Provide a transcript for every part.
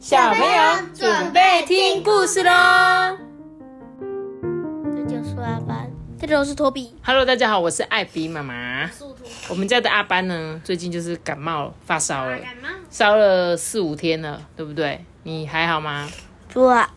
小朋友准备听故事喽。这就是阿班，这就是托比。Hello，大家好，我是艾比妈妈。我们家的阿班呢，最近就是感冒发烧了，烧了四五天了，对不对？你还好吗？哇，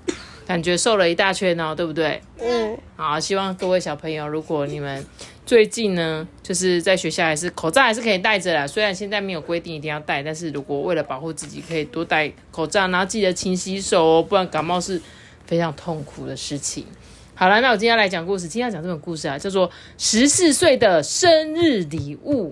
感觉瘦了一大圈哦，对不对？嗯，好，希望各位小朋友，如果你们最近呢，就是在学校还是口罩还是可以戴着啦。虽然现在没有规定一定要戴，但是如果为了保护自己，可以多戴口罩，然后记得勤洗手哦，不然感冒是非常痛苦的事情。好了，那我今天要来讲故事。今天要讲这本故事啊，叫做《十四岁的生日礼物》。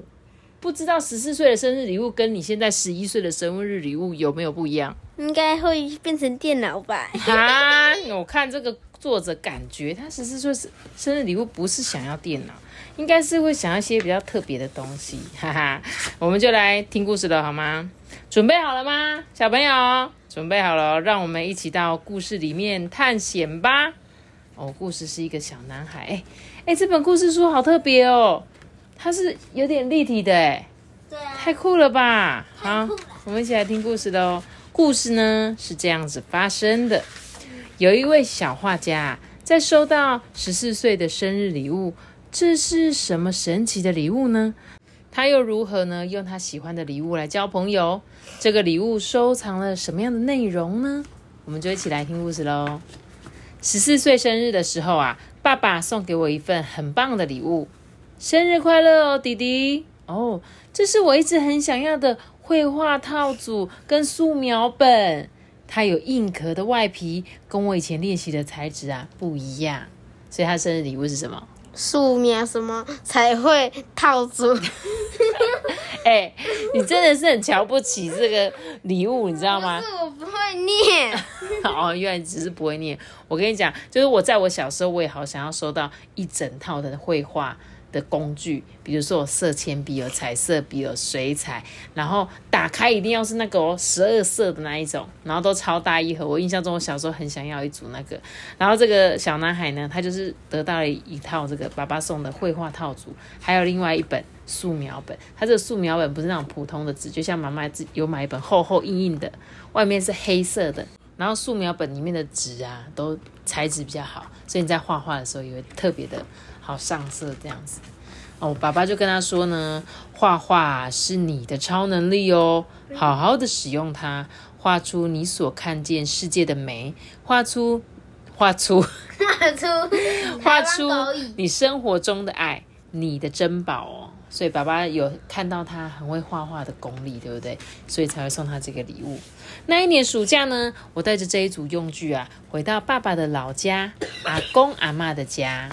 不知道十四岁的生日礼物跟你现在十一岁的生日礼物有没有不一样？应该会变成电脑吧？啊，我看这个作者感觉他十四岁生生日礼物不是想要电脑，应该是会想要一些比较特别的东西，哈哈。我们就来听故事了，好吗？准备好了吗，小朋友？准备好了，让我们一起到故事里面探险吧。哦，故事是一个小男孩，哎哎，这本故事书好特别哦，它是有点立体的，哎。对啊，太酷了吧！好，我们一起来听故事喽。故事呢是这样子发生的：有一位小画家在收到十四岁的生日礼物，这是什么神奇的礼物呢？他又如何呢？用他喜欢的礼物来交朋友？这个礼物收藏了什么样的内容呢？我们就一起来听故事喽。十四岁生日的时候啊，爸爸送给我一份很棒的礼物，生日快乐哦，弟弟！哦，这是我一直很想要的绘画套组跟素描本，它有硬壳的外皮，跟我以前练习的材质啊不一样。所以他生日礼物是什么？素描什么才会套组？哎、你真的是很瞧不起这个礼物，你知道吗？是我不会念。哦，原来你只是不会念。我跟你讲，就是我在我小时候，我也好想要收到一整套的绘画的工具，比如说色铅笔、有彩色笔、有水彩，然后打开一定要是那个哦十二色的那一种，然后都超大一盒。我印象中，我小时候很想要一组那个。然后这个小男孩呢，他就是得到了一套这个爸爸送的绘画套组，还有另外一本素描本。他这个素描本不是那种普通的纸，就像妈妈有买一本厚厚硬硬的，外面是黑色的。然后素描本里面的纸啊，都材质比较好，所以你在画画的时候也会特别的好上色这样子。哦，我爸爸就跟他说呢，画画是你的超能力哦，好好的使用它，画出你所看见世界的美，画出画出画出 画出你生活中的爱，你的珍宝哦。所以爸爸有看到他很会画画的功力，对不对？所以才会送他这个礼物。那一年暑假呢，我带着这一组用具啊，回到爸爸的老家，阿公阿嬷的家。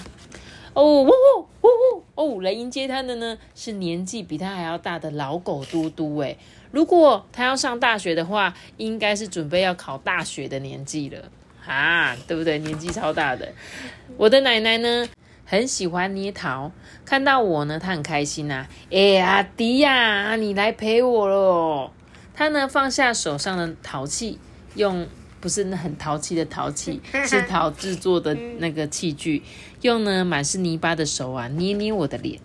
哦，呜呜呜呜哦，来迎接他的呢是年纪比他还要大的老狗嘟嘟。哎，如果他要上大学的话，应该是准备要考大学的年纪了啊，对不对？年纪超大的。我的奶奶呢，很喜欢捏陶，看到我呢，她很开心呐、哎、阿迪呀、你来陪我喽。她呢放下手上的陶器，用不是那很淘气的淘气，是陶制作的那个器具，用呢满是泥巴的手啊捏捏我的脸。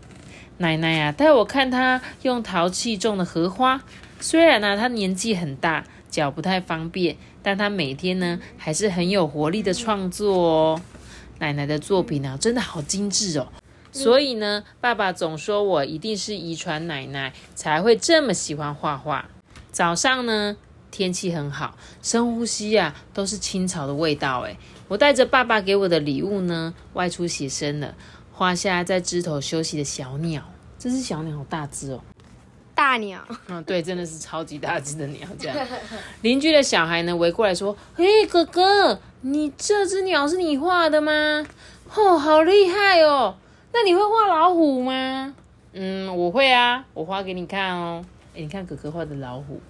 奶奶啊，带我看她用陶器种的荷花。虽然呢、她年纪很大，脚不太方便，但她每天呢还是很有活力的创作哦。奶奶的作品啊，真的好精致哦。所以呢，爸爸总说我一定是遗传奶奶才会这么喜欢画画。早上呢，天气很好，深呼吸啊，都是青草的味道。诶，我带着爸爸给我的礼物呢，外出写生了，画下在枝头休息的小鸟。这只小鸟好大只哦。大鸟，嗯，对，真的是超级大只的鸟。这样，邻居的小孩呢围过来说：“嘿，哥哥，你这只鸟是你画的吗？哦，好厉害哦！那你会画老虎吗？”嗯，我会啊，我画给你看哦。哎，你看哥哥画的老虎，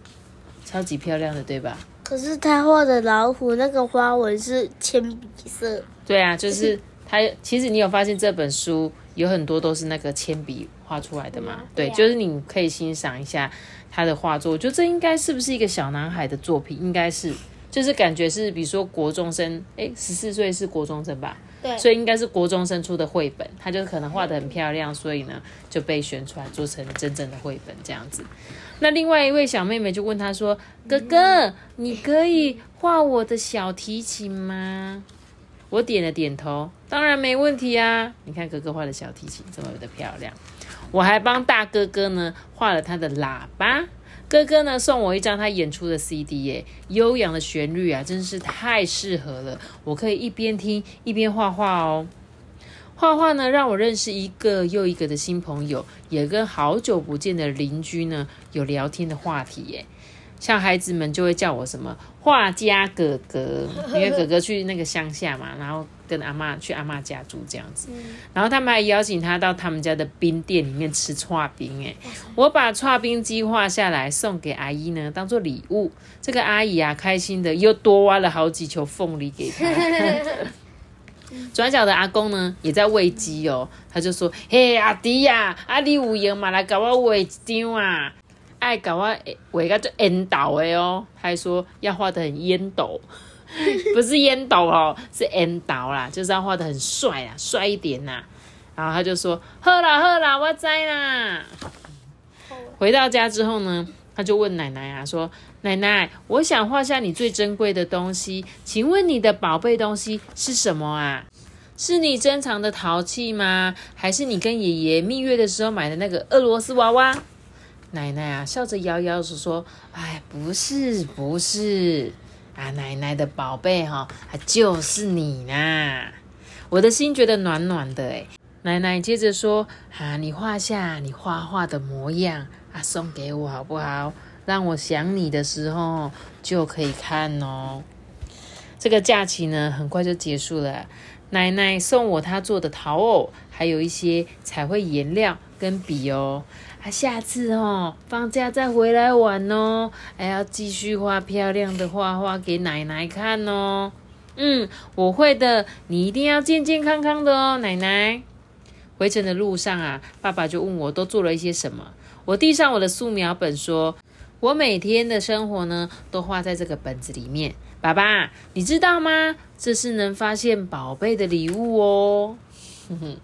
超级漂亮的，对吧？可是他画的老虎那个花纹是铅笔色，对啊，就是他。其实你有发现这本书有很多都是那个铅笔画出来的吗？对，对啊就是你可以欣赏一下他的画作。我觉得这应该是不是一个小男孩的作品？应该是，就是感觉是比如说国中生，哎，十四岁是国中生吧？对，所以应该是国中生出的绘本，他就可能画的很漂亮，所以呢就被选出来做成真正的绘本这样子。那另外一位小妹妹就问他说：“哥哥，你可以画我的小提琴吗？”我点了点头，当然没问题啊！你看哥哥画的小提琴这么的漂亮，我还帮大哥哥呢画了他的喇叭。哥哥呢送我一张他演出的 CD 耶，悠扬的旋律啊，真是太适合了。我可以一边听一边画画哦。画画呢，让我认识一个又一个的新朋友，也跟好久不见的邻居呢有聊天的话题耶。像孩子们就会叫我什么画家哥哥，因为哥哥去那个乡下嘛，然后跟阿妈去阿妈家住这样子，然后他们还邀请他到他们家的冰店里面吃串冰，哎，我把串冰机画下来送给阿姨呢，当做礼物。这个阿姨啊，开心的又多挖了好几球凤梨给他。转角的阿公呢，也在喂鸡哦，他就说：“嘿，阿弟呀，阿弟有闲嘛，来给我喂一张啊。”爱搞我画个就烟斗的哦，还说要画的很烟斗，不是烟斗哦，是烟斗啦，就是要画的很帅啊，帅一点呐。然后他就说：好啦好啦，我在啦。回到家之后呢，他就问奶奶啊，说：奶奶，我想画下你最珍贵的东西，请问你的宝贝东西是什么啊？是你珍藏的陶器吗？还是你跟爷爷蜜月的时候买的那个俄罗斯娃娃？奶奶啊，笑着摇摇手说：“哎，不是，不是啊，奶奶的宝贝哈，就是你呐！”我的心觉得暖暖的哎。奶奶接着说：“啊，你画下你画画的模样啊，送给我好不好？让我想你的时候就可以看哦。”这个假期呢，很快就结束了。奶奶送我她做的陶偶，还有一些彩绘颜料跟笔哦。下次哦，放假再回来玩哦，还要继续画漂亮的画画给奶奶看哦。嗯，我会的，你一定要健健康康的哦，奶奶。回程的路上啊，爸爸就问我都做了一些什么。我递上我的素描本，说我每天的生活呢，都画在这个本子里面。爸爸，你知道吗？这是能发现宝贝的礼物哦。哼哼。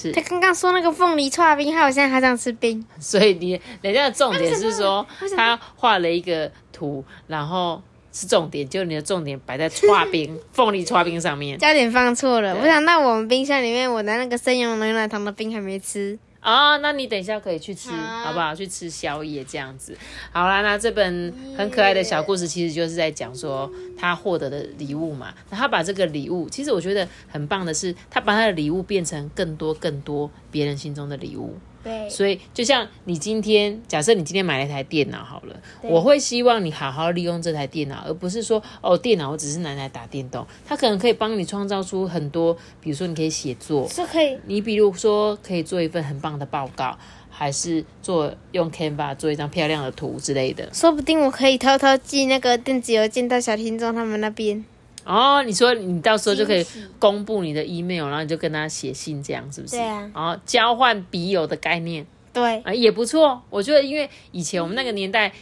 是他刚刚说那个凤梨串冰，害我现在还想吃冰，所以你人家的重点是说他画了一个图，然后是重点，就你的重点摆在串冰 凤梨串冰上面，焦点放错了。我想到我们冰箱里面，我的那个生牛牛奶糖的冰还没吃。哦，那你等一下可以去吃，好不好？去吃宵夜这样子。好啦，那这本很可爱的小故事，其实就是在讲说他获得的礼物嘛。那他把这个礼物，其实我觉得很棒的是，他把他的礼物变成更多更多别人心中的礼物。对，所以就像你今天，假设你今天买了一台电脑好了，我会希望你好好利用这台电脑，而不是说哦，电脑我只是拿来打电动，它可能可以帮你创造出很多，比如说你可以写作，是可以，你比如说可以做一份很棒的报告，还是做用 Canva 做一张漂亮的图之类的，说不定我可以偷偷寄那个电子邮件到小听众他们那边。哦，你说你到时候就可以公布你的 email，然后你就跟他写信，这样是不是？对啊。然后交换笔友的概念，对，啊也不错。我觉得，因为以前我们那个年代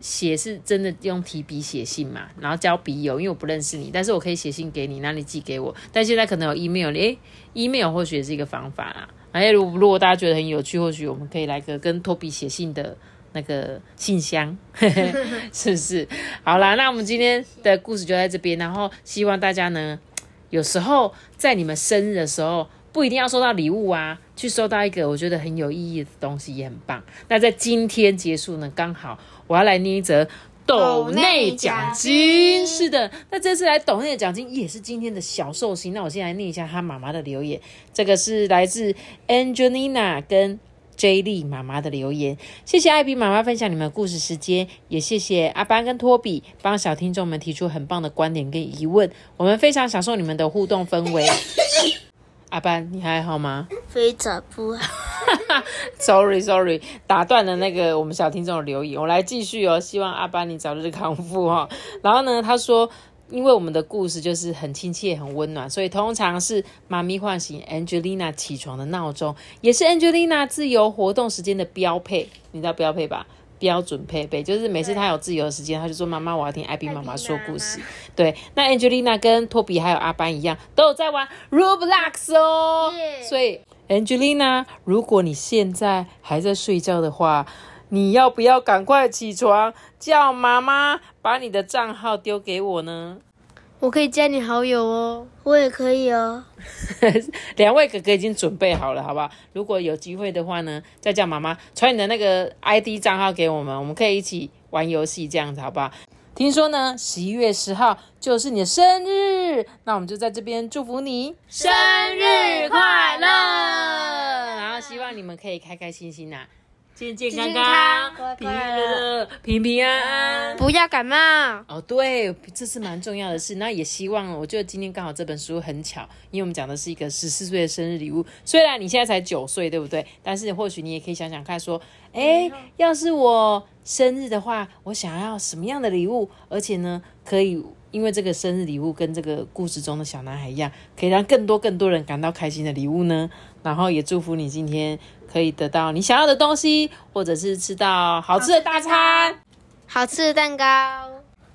写是真的用提笔写信嘛，然后交笔友，因为我不认识你，但是我可以写信给你，然后你寄给我。但现在可能有 email，诶 e m a i l 或许也是一个方法啦。哎，如如果大家觉得很有趣，或许我们可以来个跟托比写信的。那个信箱 是不是？好啦，那我们今天的故事就在这边。然后希望大家呢，有时候在你们生日的时候，不一定要收到礼物啊，去收到一个我觉得很有意义的东西也很棒。那在今天结束呢，刚好我要来念一则斗内奖金。是的，那这次来斗内的奖金也是今天的小寿星。那我先来念一下他妈妈的留言，这个是来自 Angelina 跟。J 莉妈妈的留言，谢谢艾比妈妈分享你们的故事时间，也谢谢阿班跟托比帮小听众们提出很棒的观点跟疑问，我们非常享受你们的互动氛围。阿班，你还好吗？非常不好。Sorry Sorry，打断了那个我们小听众的留言，我来继续哦。希望阿班你早日康复哈。然后呢，他说。因为我们的故事就是很亲切、很温暖，所以通常是妈咪唤醒 Angelina 起床的闹钟，也是 Angelina 自由活动时间的标配。你知道标配吧？标准配备，就是每次他有自由的时间，他就说妈妈，我要听艾比妈妈说故事。对，那 Angelina 跟托比还有阿班一样，都有在玩 Roblox 哦。所以 Angelina，如果你现在还在睡觉的话，你要不要赶快起床，叫妈妈把你的账号丢给我呢？我可以加你好友哦，我也可以哦。两位哥哥已经准备好了，好不好？如果有机会的话呢，再叫妈妈传你的那个 ID 账号给我们，我们可以一起玩游戏，这样子好不好？听说呢，十一月十号就是你的生日，那我们就在这边祝福你生日快乐，然后希望你们可以开开心心呐。健健康康，平平乐乐，平平安安，不要感冒。哦，对，这是蛮重要的事。那也希望，我觉得今天刚好这本书很巧，因为我们讲的是一个十四岁的生日礼物。虽然你现在才九岁，对不对？但是或许你也可以想想看，说，哎，要是我生日的话，我想要什么样的礼物？而且呢，可以因为这个生日礼物跟这个故事中的小男孩一样，可以让更多更多人感到开心的礼物呢。然后也祝福你今天。可以得到你想要的东西，或者是吃到好吃的大餐、好吃的蛋糕、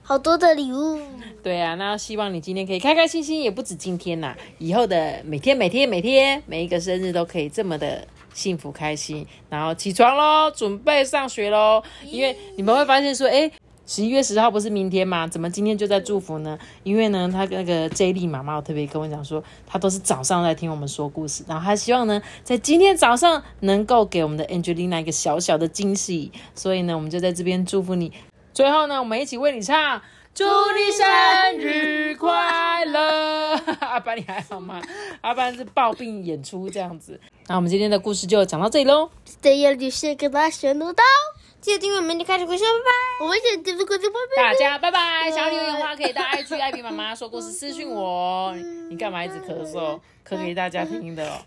好多的礼物。对啊，那希望你今天可以开开心心，也不止今天呐，以后的每天、每天、每天，每一个生日都可以这么的幸福开心。然后起床喽，准备上学喽，因为你们会发现说，哎。十一月十号不是明天吗？怎么今天就在祝福呢？因为呢，他那个 J 莉妈妈特别跟我讲说，他都是早上在听我们说故事，然后他希望呢，在今天早上能够给我们的 Angelina 一个小小的惊喜，所以呢，我们就在这边祝福你。最后呢，我们一起为你唱，祝你生日快乐。阿班你还好吗？阿班是抱病演出这样子。那我们今天的故事就讲到这里喽。这样就是跟大家宣到。记得订阅我们的开始故事，拜拜！我们先结束故事，拜拜！大家拜拜！想要留言的话，可以到 IG 艾比妈妈说故事私讯我。你干嘛一直咳嗽？咳给大家听的哦。